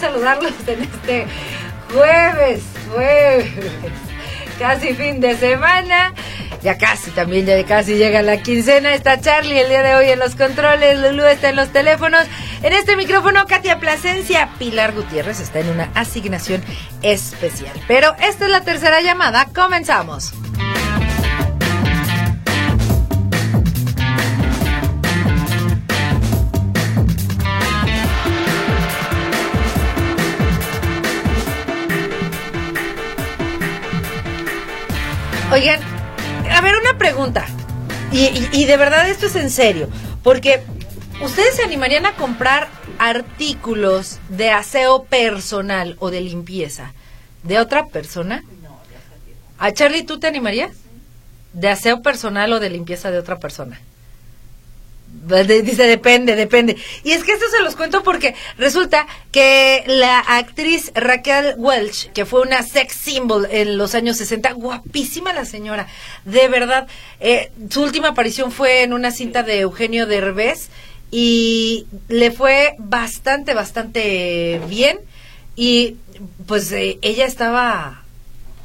Saludarlos en este jueves, jueves, casi fin de semana. Ya casi, también ya casi llega la quincena. Está Charlie el día de hoy en los controles, Lulu está en los teléfonos. En este micrófono, Katia Plasencia, Pilar Gutiérrez está en una asignación especial. Pero esta es la tercera llamada, comenzamos. Oigan, a ver, una pregunta. Y, de verdad esto es en serio. Porque ¿ustedes se animarían a comprar artículos de aseo personal o de limpieza de otra persona? ¿A Charlie tú te animarías? ¿De aseo personal o de limpieza de otra persona? Dice, depende, depende. Y es que esto se los cuento porque resulta que la actriz Raquel Welch, que fue una sex symbol en los años 60, guapísima la señora, de verdad. Eh, su última aparición fue en una cinta de Eugenio Derbez y le fue bastante, bastante bien. Y pues eh, ella estaba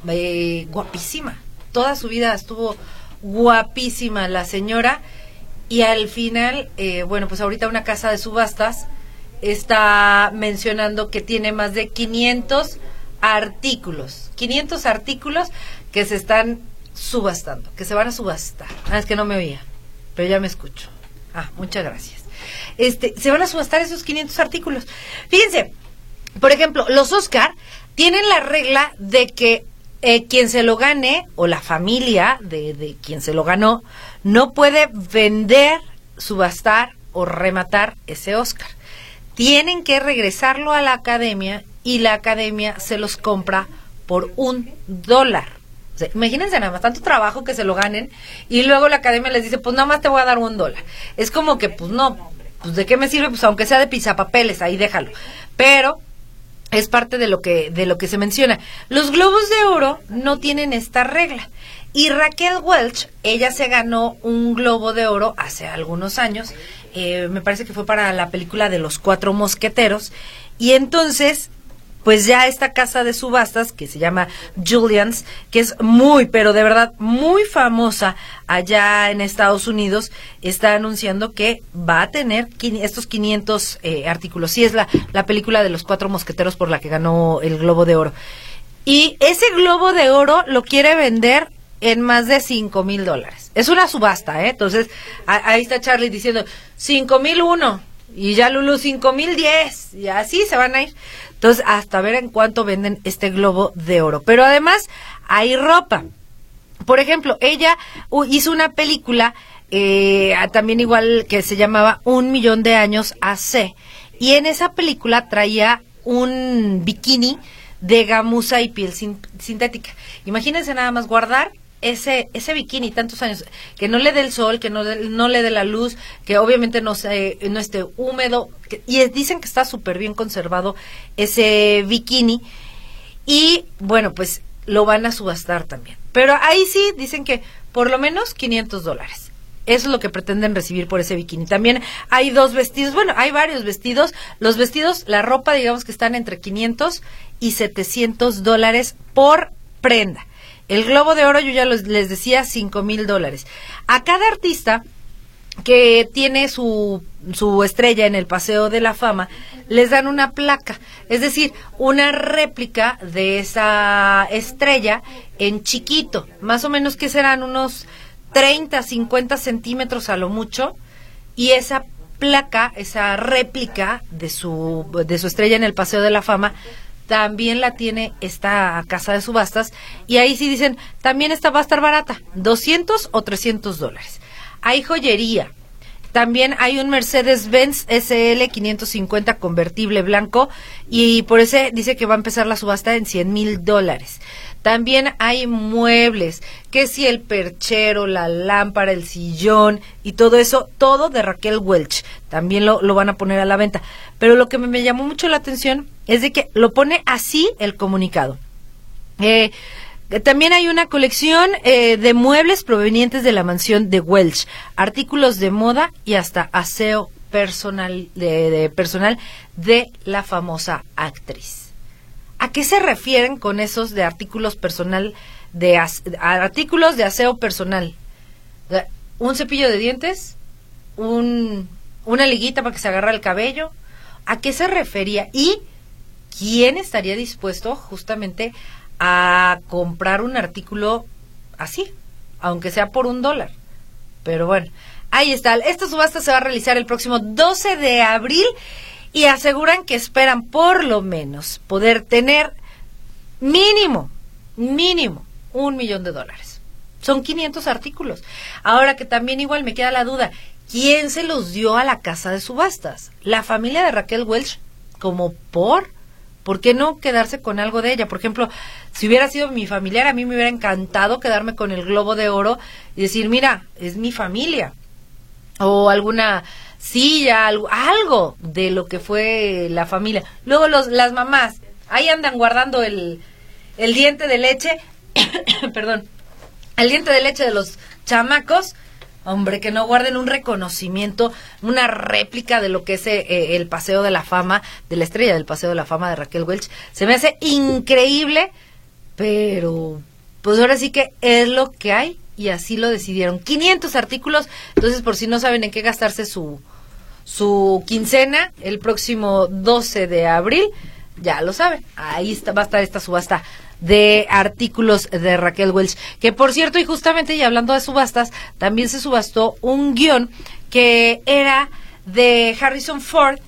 eh, guapísima. Toda su vida estuvo guapísima la señora y al final, eh, bueno, pues ahorita una casa de subastas está mencionando que tiene más de 500 artículos, 500 artículos que se están subastando, que se van a subastar. Ah, es que no me oía, pero ya me escucho. Ah, muchas gracias. Este, se van a subastar esos 500 artículos. Fíjense, por ejemplo, los Oscar tienen la regla de que eh, quien se lo gane o la familia de, de quien se lo ganó no puede vender, subastar o rematar ese Oscar. Tienen que regresarlo a la academia y la academia se los compra por un dólar. imagínense nada más, tanto trabajo que se lo ganen y luego la academia les dice, pues nada más te voy a dar un dólar. Es como que, pues no, pues de qué me sirve, pues aunque sea de pizapapeles, ahí déjalo. Pero es parte de lo que de lo que se menciona. Los globos de oro no tienen esta regla. Y Raquel Welch, ella se ganó un globo de oro hace algunos años, eh, me parece que fue para la película de los cuatro mosqueteros, y entonces pues ya esta casa de subastas que se llama Julian's, que es muy, pero de verdad muy famosa allá en Estados Unidos, está anunciando que va a tener estos 500 eh, artículos. Sí, es la, la película de los cuatro mosqueteros por la que ganó el Globo de Oro. Y ese Globo de Oro lo quiere vender en más de cinco mil dólares. Es una subasta, ¿eh? Entonces, ahí está Charlie diciendo, cinco mil uno, y ya Lulu cinco mil diez, y así se van a ir. Entonces, hasta ver en cuánto venden este globo de oro. Pero además, hay ropa. Por ejemplo, ella hizo una película, eh, también igual que se llamaba Un Millón de Años AC. Y en esa película traía un bikini de gamuza y piel sintética. Imagínense nada más guardar ese ese bikini tantos años que no le dé el sol que no, no le dé la luz que obviamente no se, no esté húmedo y dicen que está súper bien conservado ese bikini y bueno pues lo van a subastar también pero ahí sí dicen que por lo menos 500 dólares eso es lo que pretenden recibir por ese bikini. También hay dos vestidos, bueno, hay varios vestidos. Los vestidos, la ropa, digamos que están entre 500 y 700 dólares por prenda. El Globo de Oro, yo ya les decía, cinco mil dólares. A cada artista que tiene su, su estrella en el Paseo de la Fama, les dan una placa, es decir, una réplica de esa estrella en chiquito, más o menos que serán unos 30, 50 centímetros a lo mucho, y esa placa, esa réplica de su, de su estrella en el Paseo de la Fama, también la tiene esta casa de subastas, y ahí sí dicen, también esta va a estar barata, 200 o 300 dólares. Hay joyería, también hay un Mercedes-Benz SL 550 convertible blanco y por ese dice que va a empezar la subasta en 100 mil dólares. También hay muebles, que si el perchero, la lámpara, el sillón y todo eso, todo de Raquel Welch. También lo, lo van a poner a la venta. Pero lo que me, llamó mucho la atención es de que lo pone así el comunicado. Eh, también hay una colección eh, de muebles provenientes de la mansión de Welch, artículos de moda y hasta aseo personal de, personal de la famosa actriz. ¿A qué se refieren con esos de artículos personal de artículos de aseo personal? Un cepillo de dientes, un, una liguita para que se agarre el cabello. ¿A qué se refería? Y quién estaría dispuesto justamente a comprar un artículo así, aunque sea por un dólar. Pero bueno, ahí está. Esta subasta se va a realizar el próximo 12 de abril y aseguran que esperan por lo menos poder tener mínimo, mínimo, un millón de dólares. Son 500 artículos. Ahora que también igual me queda la duda, ¿quién se los dio a la casa de subastas? ¿La familia de Raquel Welch? ¿Como por? ¿Por qué no quedarse con algo de ella? Por ejemplo, si hubiera sido mi familiar, a mí me hubiera encantado quedarme con el globo de oro y decir, mira, es mi familia. O alguna silla, algo, algo de lo que fue la familia. Luego los, las mamás, ahí andan guardando el, el diente de leche, perdón, el diente de leche de los chamacos Hombre, que no guarden un reconocimiento, una réplica de lo que es eh, eh, el Paseo de la Fama, de la estrella del Paseo de la Fama de Raquel Welch. Se me hace increíble, pero pues ahora sí que es lo que hay y así lo decidieron. 500 artículos, entonces por si no saben en qué gastarse su, su quincena el próximo 12 de abril, ya lo saben, ahí está, va a estar esta subasta de artículos de Raquel Welch. Que por cierto, y justamente y hablando de subastas, también se subastó un guion que era de Harrison Ford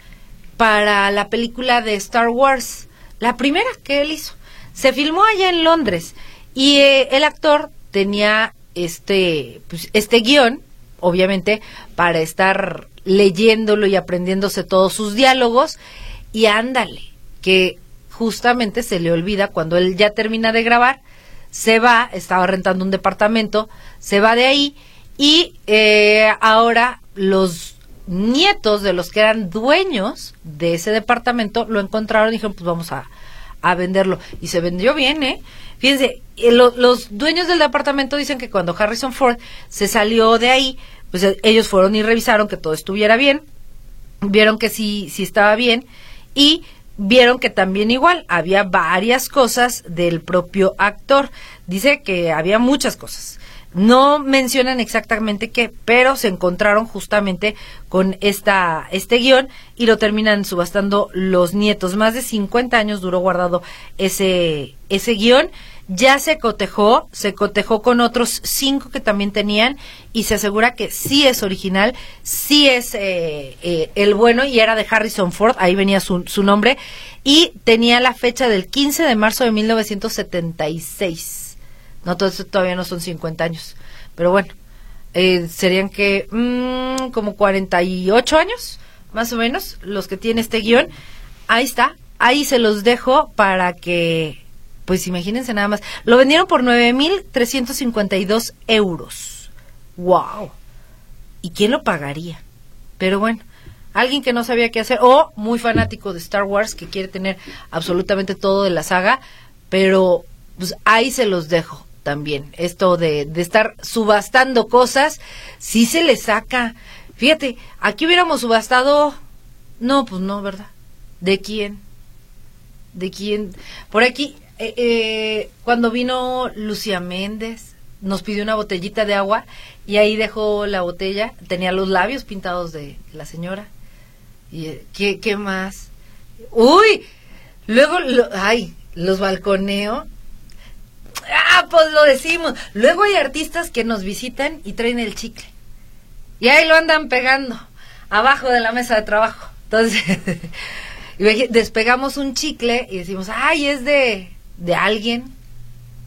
para la película de Star Wars, la primera que él hizo. Se filmó allá en Londres y eh, el actor tenía este, pues, este guion, obviamente, para estar leyéndolo y aprendiéndose todos sus diálogos. Y ándale, que justamente se le olvida cuando él ya termina de grabar, se va, estaba rentando un departamento, se va de ahí y eh, ahora los nietos de los que eran dueños de ese departamento lo encontraron y dijeron, pues vamos a, a venderlo. Y se vendió bien, ¿eh? Fíjense, eh, los dueños del departamento dicen que cuando Harrison Ford se salió de ahí, pues eh, ellos fueron y revisaron que todo estuviera bien, vieron que sí, sí estaba bien y vieron que también igual había varias cosas del propio actor. Dice que había muchas cosas. No mencionan exactamente qué, pero se encontraron justamente con esta, este guion y lo terminan subastando los nietos. Más de 50 años duró guardado ese, ese guion ya se cotejó, se cotejó con otros cinco que también tenían y se asegura que sí es original, sí es eh, eh, el bueno y era de Harrison Ford, ahí venía su, su nombre, y tenía la fecha del 15 de marzo de 1976. No, eso todavía no son 50 años, pero bueno, eh, serían que mmm, como 48 años, más o menos, los que tiene este guion. Ahí está, ahí se los dejo para que pues imagínense nada más. Lo vendieron por 9.352 euros. ¡Wow! ¿Y quién lo pagaría? Pero bueno, alguien que no sabía qué hacer, o muy fanático de Star Wars, que quiere tener absolutamente todo de la saga, pero pues ahí se los dejo también. Esto de, de estar subastando cosas, sí se le saca. Fíjate, aquí hubiéramos subastado... No, pues no, ¿verdad? ¿De quién? ¿De quién? Por aquí, eh, eh, cuando vino Lucía Méndez, nos pidió una botellita de agua y ahí dejó la botella, tenía los labios pintados de la señora. Y eh, ¿qué, qué más? Uy, luego, lo, ay, los balconeo. Ah, pues lo decimos. Luego hay artistas que nos visitan y traen el chicle. Y ahí lo andan pegando abajo de la mesa de trabajo. Entonces, despegamos un chicle y decimos, ay, es de, de alguien.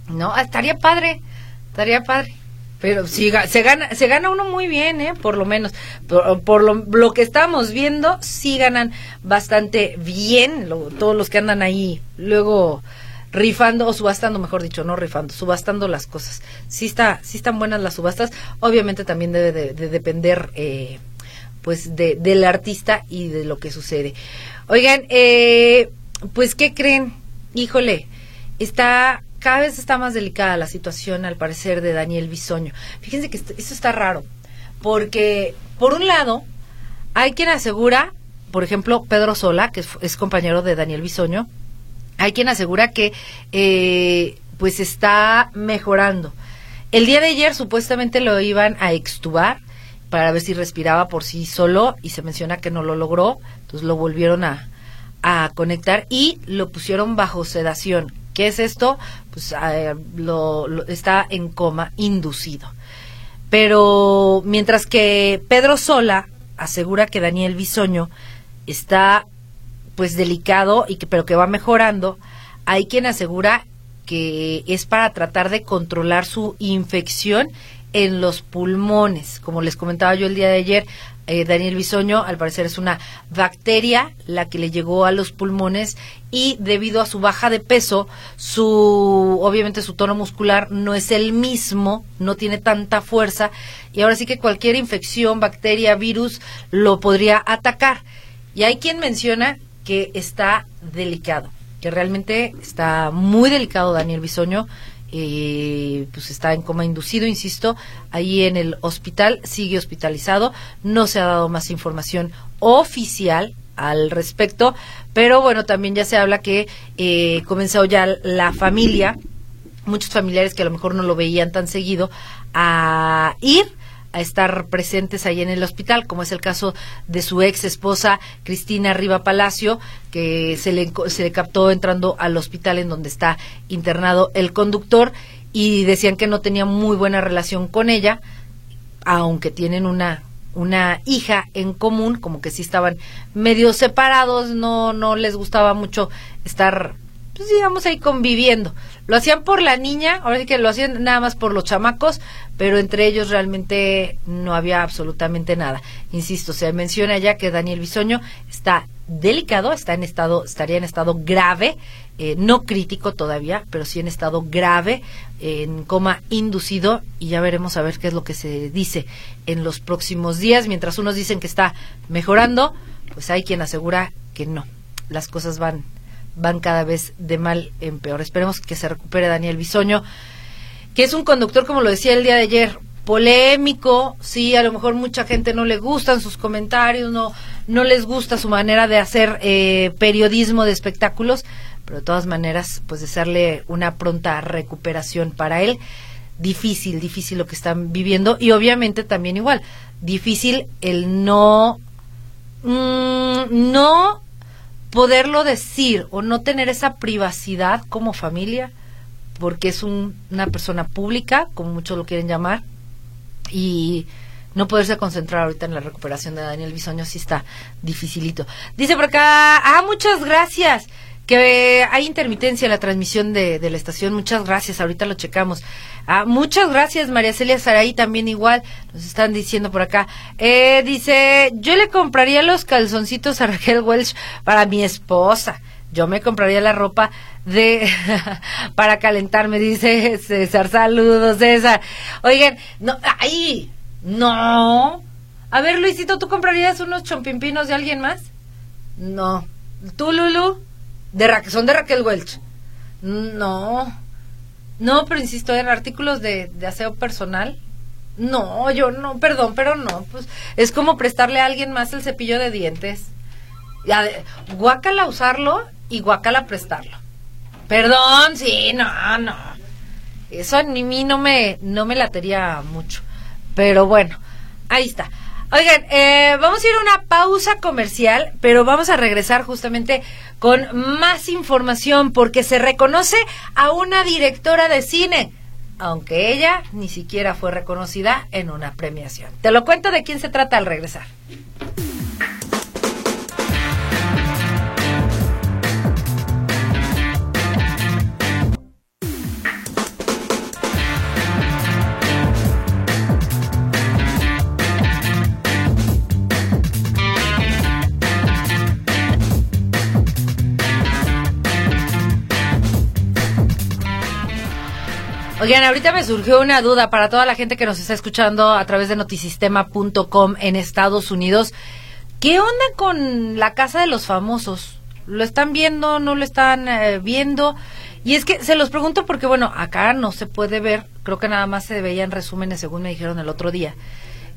No, estaría padre, estaría padre. Pero sí, se gana, se gana uno muy bien, ¿eh? Por lo menos. Por, lo, que estamos viendo, sí ganan bastante bien todos los que andan ahí luego rifando o subastando, mejor dicho, no rifando, subastando las cosas. Sí, está, sí están buenas las subastas. Obviamente también debe de, depender, eh, pues, de, del artista y de lo que sucede. Oigan, eh, pues, ¿qué creen? Híjole, está cada vez está más delicada la situación, al parecer, de Daniel Bisoño. Fíjense que eso está raro, porque, por un lado, hay quien asegura, por ejemplo, Pedro Sola, que es, compañero de Daniel Bisoño, hay quien asegura que, eh, pues, está mejorando. El día de ayer supuestamente lo iban a extubar para ver si respiraba por sí solo y se menciona que no lo logró, entonces lo volvieron a, conectar y lo pusieron bajo sedación. ¿Qué es esto? Pues eh, lo, está en coma inducido. Pero mientras que Pedro Sola asegura que Daniel Bisoño está pues delicado y que pero que va mejorando, hay quien asegura que es para tratar de controlar su infección en los pulmones. Como les comentaba yo el día de ayer, eh, Daniel Bisoño, al parecer es una bacteria la que le llegó a los pulmones y debido a su baja de peso, su obviamente su tono muscular no es el mismo, no tiene tanta fuerza y ahora sí que cualquier infección, bacteria, virus lo podría atacar. Y hay quien menciona que está delicado, que realmente está muy delicado Daniel Bisoño eh, pues está en coma inducido, insisto, ahí en el hospital, sigue hospitalizado, no se ha dado más información oficial al respecto, pero bueno, también ya se habla que eh, comenzó ya la familia, muchos familiares que a lo mejor no lo veían tan seguido, a ir a estar presentes ahí en el hospital, como es el caso de su ex esposa Cristina Riva Palacio, que se le, se le captó entrando al hospital en donde está internado el conductor y decían que no tenía muy buena relación con ella, aunque tienen una una hija en común, como que sí estaban medio separados, no no les gustaba mucho estar pues digamos ahí conviviendo. Lo hacían por la niña, ahora sí que lo hacían nada más por los chamacos, pero entre ellos realmente no había absolutamente nada. Insisto, se menciona ya que Daniel Bisoño está delicado, está en estado, estaría en estado grave, eh, no crítico todavía, pero sí en estado grave, en coma inducido, y ya veremos a ver qué es lo que se dice en los próximos días. Mientras unos dicen que está mejorando, pues hay quien asegura que no, las cosas van van cada vez de mal en peor. Esperemos que se recupere Daniel Bisoño, que es un conductor, como lo decía el día de ayer, polémico, sí, a lo mejor mucha gente no le gustan sus comentarios, no, no les gusta su manera de hacer eh, periodismo de espectáculos, pero de todas maneras, pues desearle una pronta recuperación para él. Difícil, difícil lo que están viviendo y obviamente también igual, difícil el no, mm, no poderlo decir o no tener esa privacidad como familia, porque es una persona pública, como muchos lo quieren llamar, y no poderse concentrar ahorita en la recuperación de Daniel Bisoño sí está dificilito. Dice por acá, ah, muchas gracias que hay intermitencia en la transmisión de, la estación. Muchas gracias, ahorita lo checamos. Ah, muchas gracias, María Celia Saraí, también igual, nos están diciendo por acá. Eh, dice, yo le compraría los calzoncitos a Raquel Welch para mi esposa. Yo me compraría la ropa de para calentarme, dice César. Saludos, César. Oigan, no, ahí, no. A ver, Luisito, ¿tú comprarías unos chompimpinos de alguien más? No. ¿Tú, Lulu? De son de Raquel Welch. No. No, pero insisto, en artículos de, aseo personal. No, yo no, perdón, pero no. Pues es como prestarle a alguien más el cepillo de dientes. Guácala usarlo y guácala prestarlo. Perdón, sí, no, no. Eso a mí no me, no me latería mucho. Pero bueno, ahí está. Oigan, eh, vamos a ir a una pausa comercial, pero vamos a regresar justamente con más información porque se reconoce a una directora de cine, aunque ella ni siquiera fue reconocida en una premiación. Te lo cuento de quién se trata al regresar. Oigan, ahorita me surgió una duda para toda la gente que nos está escuchando a través de notisistema.com en Estados Unidos. ¿Qué onda con la casa de los famosos? ¿Lo están viendo? ¿No lo están eh, viendo? Y es que se los pregunto porque, bueno, acá no se puede ver, creo que nada más se veían resúmenes según me dijeron el otro día.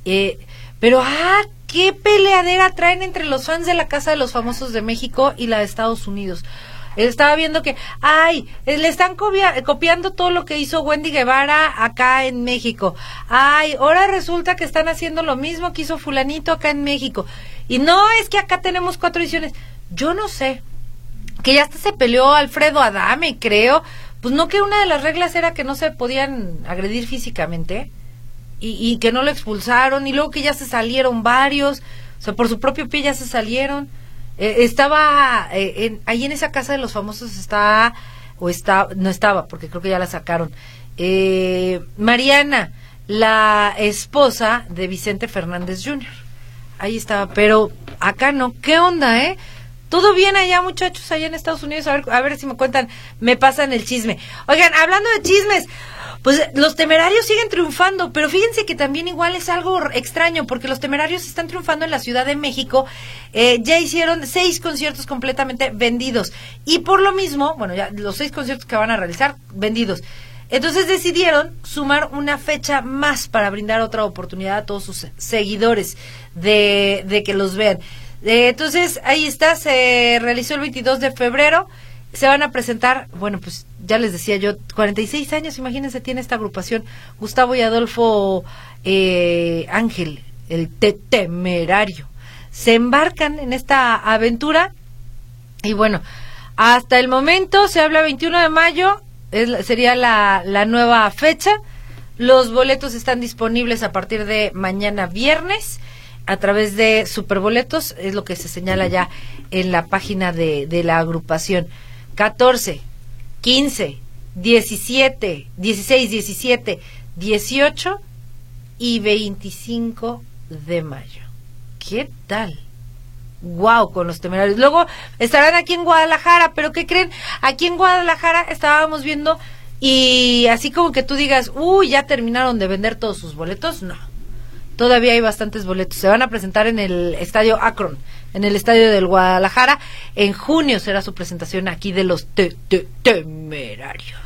Eh, pero, ah, qué peleadera traen entre los fans de la Casa de los Famosos de México y la de Estados Unidos. Estaba viendo que, ay, eh, le están copiando todo lo que hizo Wendy Guevara acá en México. Ay, ahora resulta que están haciendo lo mismo que hizo fulanito acá en México. Y no es que acá tenemos cuatro ediciones. Yo no sé. Que ya hasta se peleó Alfredo Adame, creo. Pues no que una de las reglas era que no se podían agredir físicamente. Y, y que no lo expulsaron. Y luego que ya se salieron varios. O sea, por su propio pie ya se salieron. Eh, estaba eh, ahí en esa casa de los famosos está o está no estaba porque creo que ya la sacaron. Eh, Mariana la esposa de Vicente Fernández Jr. ahí estaba pero acá no. Qué onda eh todo bien allá muchachos allá en Estados Unidos. A ver a ver si me cuentan. Me pasan el chisme. Oigan hablando de chismes pues los temerarios siguen triunfando, pero fíjense que también igual es algo extraño, porque los temerarios están triunfando en la Ciudad de México, eh, ya hicieron seis conciertos completamente vendidos, y por lo mismo, bueno, ya los seis conciertos que van a realizar, vendidos. Entonces decidieron sumar una fecha más para brindar otra oportunidad a todos sus seguidores de, de que los vean. Eh, entonces, ahí está, se realizó el 22 de febrero se van a presentar, bueno, pues ya les decía yo, 46 años, imagínense, tiene esta agrupación Gustavo y Adolfo eh, Ángel, el temerario. Se embarcan en esta aventura y bueno, hasta el momento se habla 21 de mayo, es, sería la, la nueva fecha. Los boletos están disponibles a partir de mañana viernes a través de Superboletos, es lo que se señala ya en la página de, de la agrupación. 14, 15, 17, 16, 17, 18 y 25 de mayo. ¿Qué tal? Wow, con los temerarios. Luego estarán aquí en Guadalajara, pero ¿qué creen? Aquí en Guadalajara estábamos viendo y así como que tú digas, uy, ya terminaron de vender todos sus boletos, no. Todavía hay bastantes boletos. Se van a presentar en el estadio Akron en el estadio del Guadalajara. En junio será su presentación aquí de los temerarios.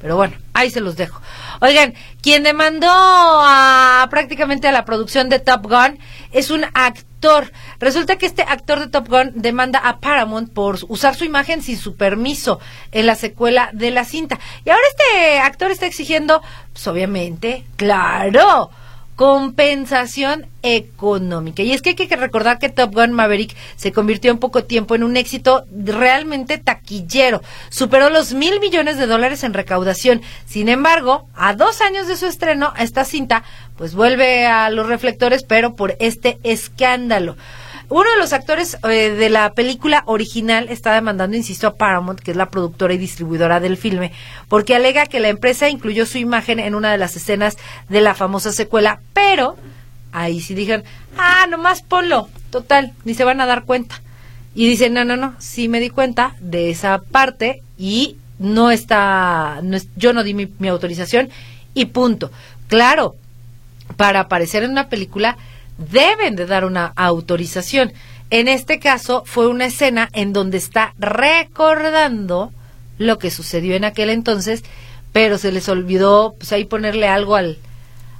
Pero bueno, ahí se los dejo. Oigan, quien demandó a, prácticamente a la producción de Top Gun es un actor. Resulta que este actor de Top Gun demanda a Paramount por usar su imagen sin su permiso en la secuela de la cinta. Y ahora este actor está exigiendo, pues obviamente, claro, compensación económica. Y es que hay que recordar que Top Gun Maverick se convirtió en poco tiempo en un éxito realmente taquillero. Superó los mil millones de dólares en recaudación. Sin embargo, a dos años de su estreno, esta cinta pues vuelve a los reflectores, pero por este escándalo. Uno de los actores eh, de la película original está demandando, insisto, a Paramount, que es la productora y distribuidora del filme, porque alega que la empresa incluyó su imagen en una de las escenas de la famosa secuela, pero ahí sí dijeron, ah, nomás ponlo, total, ni se van a dar cuenta. Y dicen, no, no, no, sí me di cuenta de esa parte y no está, no yo no di mi autorización y punto. Claro, para aparecer en una película deben de dar una autorización. En este caso fue una escena en donde está recordando lo que sucedió en aquel entonces, pero se les olvidó pues ahí ponerle algo al,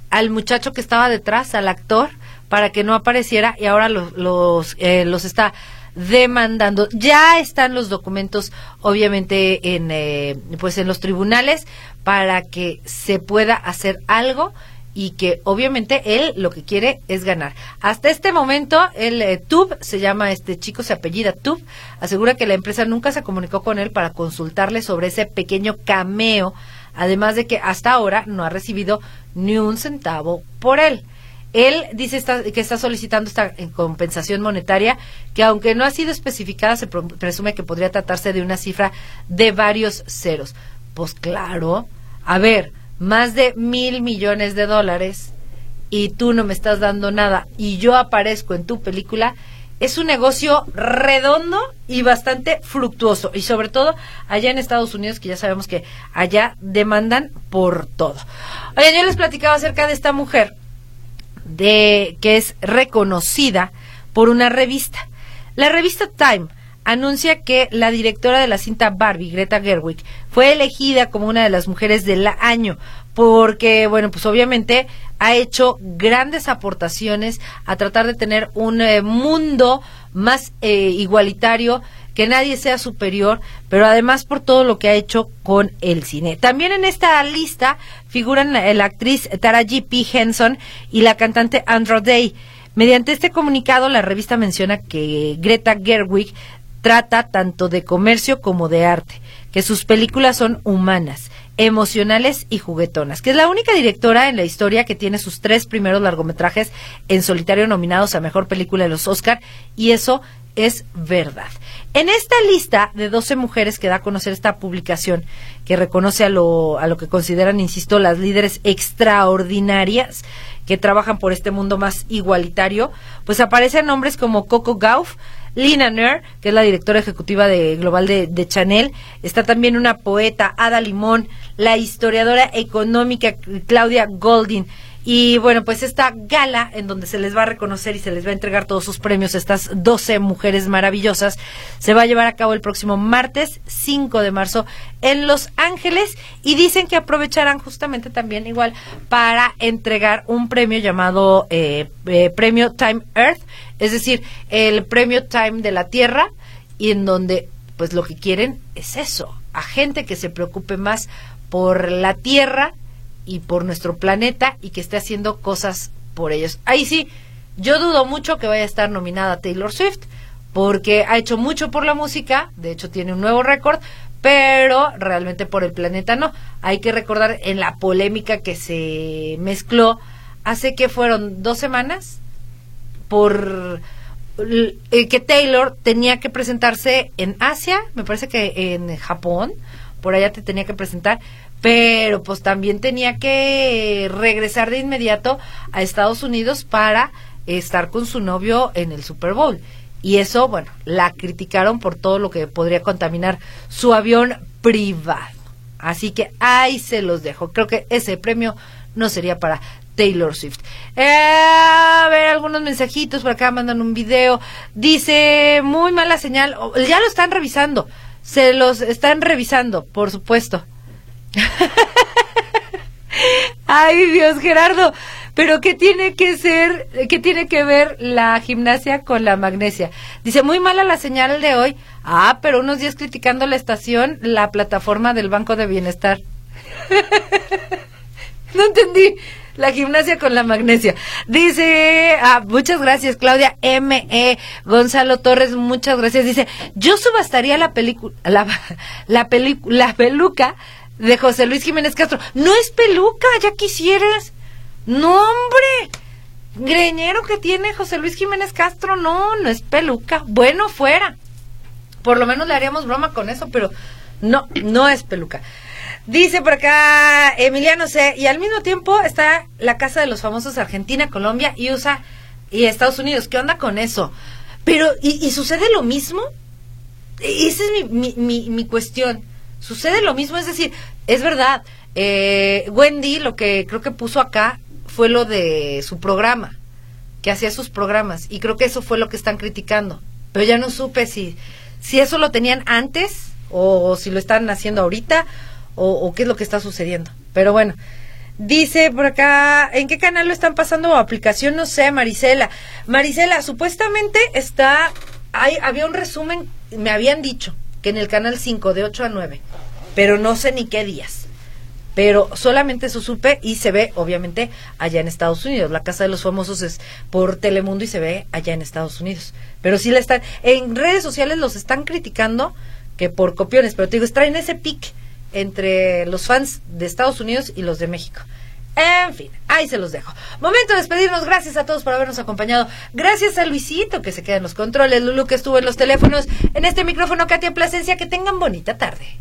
al muchacho que estaba detrás, al actor, para que no apareciera y ahora los, los, eh, los está demandando. Ya están los documentos, obviamente, en, eh, pues en los tribunales para que se pueda hacer algo y que obviamente él lo que quiere es ganar. Hasta este momento, el eh, Tub, se llama este chico, se apellida Tub, asegura que la empresa nunca se comunicó con él para consultarle sobre ese pequeño cameo, además de que hasta ahora no ha recibido ni un centavo por él. Él dice que está solicitando esta eh, compensación monetaria, que aunque no ha sido especificada, se presume que podría tratarse de una cifra de varios ceros. Pues claro, a ver, más de mil millones de dólares y tú no me estás dando nada y yo aparezco en tu película, es un negocio redondo y bastante fructuoso. Y sobre todo allá en Estados Unidos, que ya sabemos que allá demandan por todo. Oye, yo les platicaba acerca de esta mujer de que es reconocida por una revista. La revista Time anuncia que la directora de la cinta Barbie, Greta Gerwig, fue elegida como una de las mujeres del año porque, bueno, pues obviamente ha hecho grandes aportaciones a tratar de tener un eh, mundo más eh, igualitario, que nadie sea superior, pero además por todo lo que ha hecho con el cine. También en esta lista figuran la, actriz Tara G.P. Henson y la cantante Andrew Day. Mediante este comunicado, la revista menciona que Greta Gerwig trata tanto de comercio como de arte, que sus películas son humanas, emocionales y juguetonas, que es la única directora en la historia que tiene sus tres primeros largometrajes en solitario nominados a Mejor Película de los Oscar, y eso es verdad. En esta lista de 12 mujeres que da a conocer esta publicación, que reconoce a lo, a lo que consideran, insisto, las líderes extraordinarias que trabajan por este mundo más igualitario, pues aparecen nombres como Coco Gauff, Lina Nair, que es la directora ejecutiva de global de, Chanel, está también una poeta, Ada Limón, la historiadora económica Claudia Goldin, y bueno, pues esta gala en donde se les va a reconocer y se les va a entregar todos sus premios estas 12 mujeres maravillosas se va a llevar a cabo el próximo martes 5 de marzo en Los Ángeles. Y dicen que aprovecharán justamente también igual para entregar un premio llamado eh, eh, Premio Time Earth, es decir, el Premio Time de la Tierra y en donde pues lo que quieren es eso, a gente que se preocupe más por la Tierra y por nuestro planeta y que esté haciendo cosas por ellos. Ahí sí, yo dudo mucho que vaya a estar nominada Taylor Swift porque ha hecho mucho por la música, de hecho tiene un nuevo récord, pero realmente por el planeta no. Hay que recordar en la polémica que se mezcló hace que fueron dos semanas por eh, que Taylor tenía que presentarse en Asia, me parece que en Japón, por allá te tenía que presentar, pero pues también tenía que regresar de inmediato a Estados Unidos para estar con su novio en el Super Bowl. Y eso, bueno, la criticaron por todo lo que podría contaminar su avión privado. Así que ahí se los dejo. Creo que ese premio no sería para Taylor Swift. Eh, a ver, algunos mensajitos por acá mandan un video. Dice, muy mala señal. Ya lo están revisando. Se los están revisando, por supuesto. Ay, Dios, Gerardo. Pero ¿qué tiene que ser, qué tiene que ver la gimnasia con la magnesia? Dice, muy mala la señal de hoy. Ah, pero unos días criticando la estación, la plataforma del Banco de Bienestar. no entendí. La gimnasia con la magnesia. Dice, ah, muchas gracias, Claudia M. E. Gonzalo Torres, muchas gracias. Dice, yo subastaría la película, la, la, peluca de José Luis Jiménez Castro. No es peluca, ya quisieras. No, hombre. Greñero que tiene José Luis Jiménez Castro, no, no es peluca. Bueno, fuera. Por lo menos le haríamos broma con eso, pero no, no es peluca. Dice por acá Emiliano C. Y al mismo tiempo está la casa de los famosos Argentina, Colombia y USA y Estados Unidos. ¿Qué onda con eso? Pero, ¿y, sucede lo mismo? Esa es mi, mi, mi cuestión. Sucede lo mismo, es decir, es verdad, eh, Wendy lo que creo que puso acá fue lo de su programa, que hacía sus programas, y creo que eso fue lo que están criticando. Pero ya no supe si, si eso lo tenían antes o si lo están haciendo ahorita o, qué es lo que está sucediendo. Pero bueno, Dice por acá, ¿en qué canal lo están pasando aplicación? No sé, Marisela. Marisela, supuestamente está hay, había un resumen, me habían dicho que en el canal 5 de 8 a 9, pero no sé ni qué días. Pero solamente eso supe y se ve, obviamente, allá en Estados Unidos. La Casa de los Famosos es por Telemundo y se ve allá en Estados Unidos. Pero sí la están, en redes sociales los están criticando que por copiones, pero te digo, traen ese pic entre los fans de Estados Unidos y los de México. En fin, ahí se los dejo. Momento de despedirnos. Gracias a todos por habernos acompañado. Gracias a Luisito que se queda en los controles, Lulu que estuvo en los teléfonos, en este micrófono, Katia Plasencia. Que tengan bonita tarde.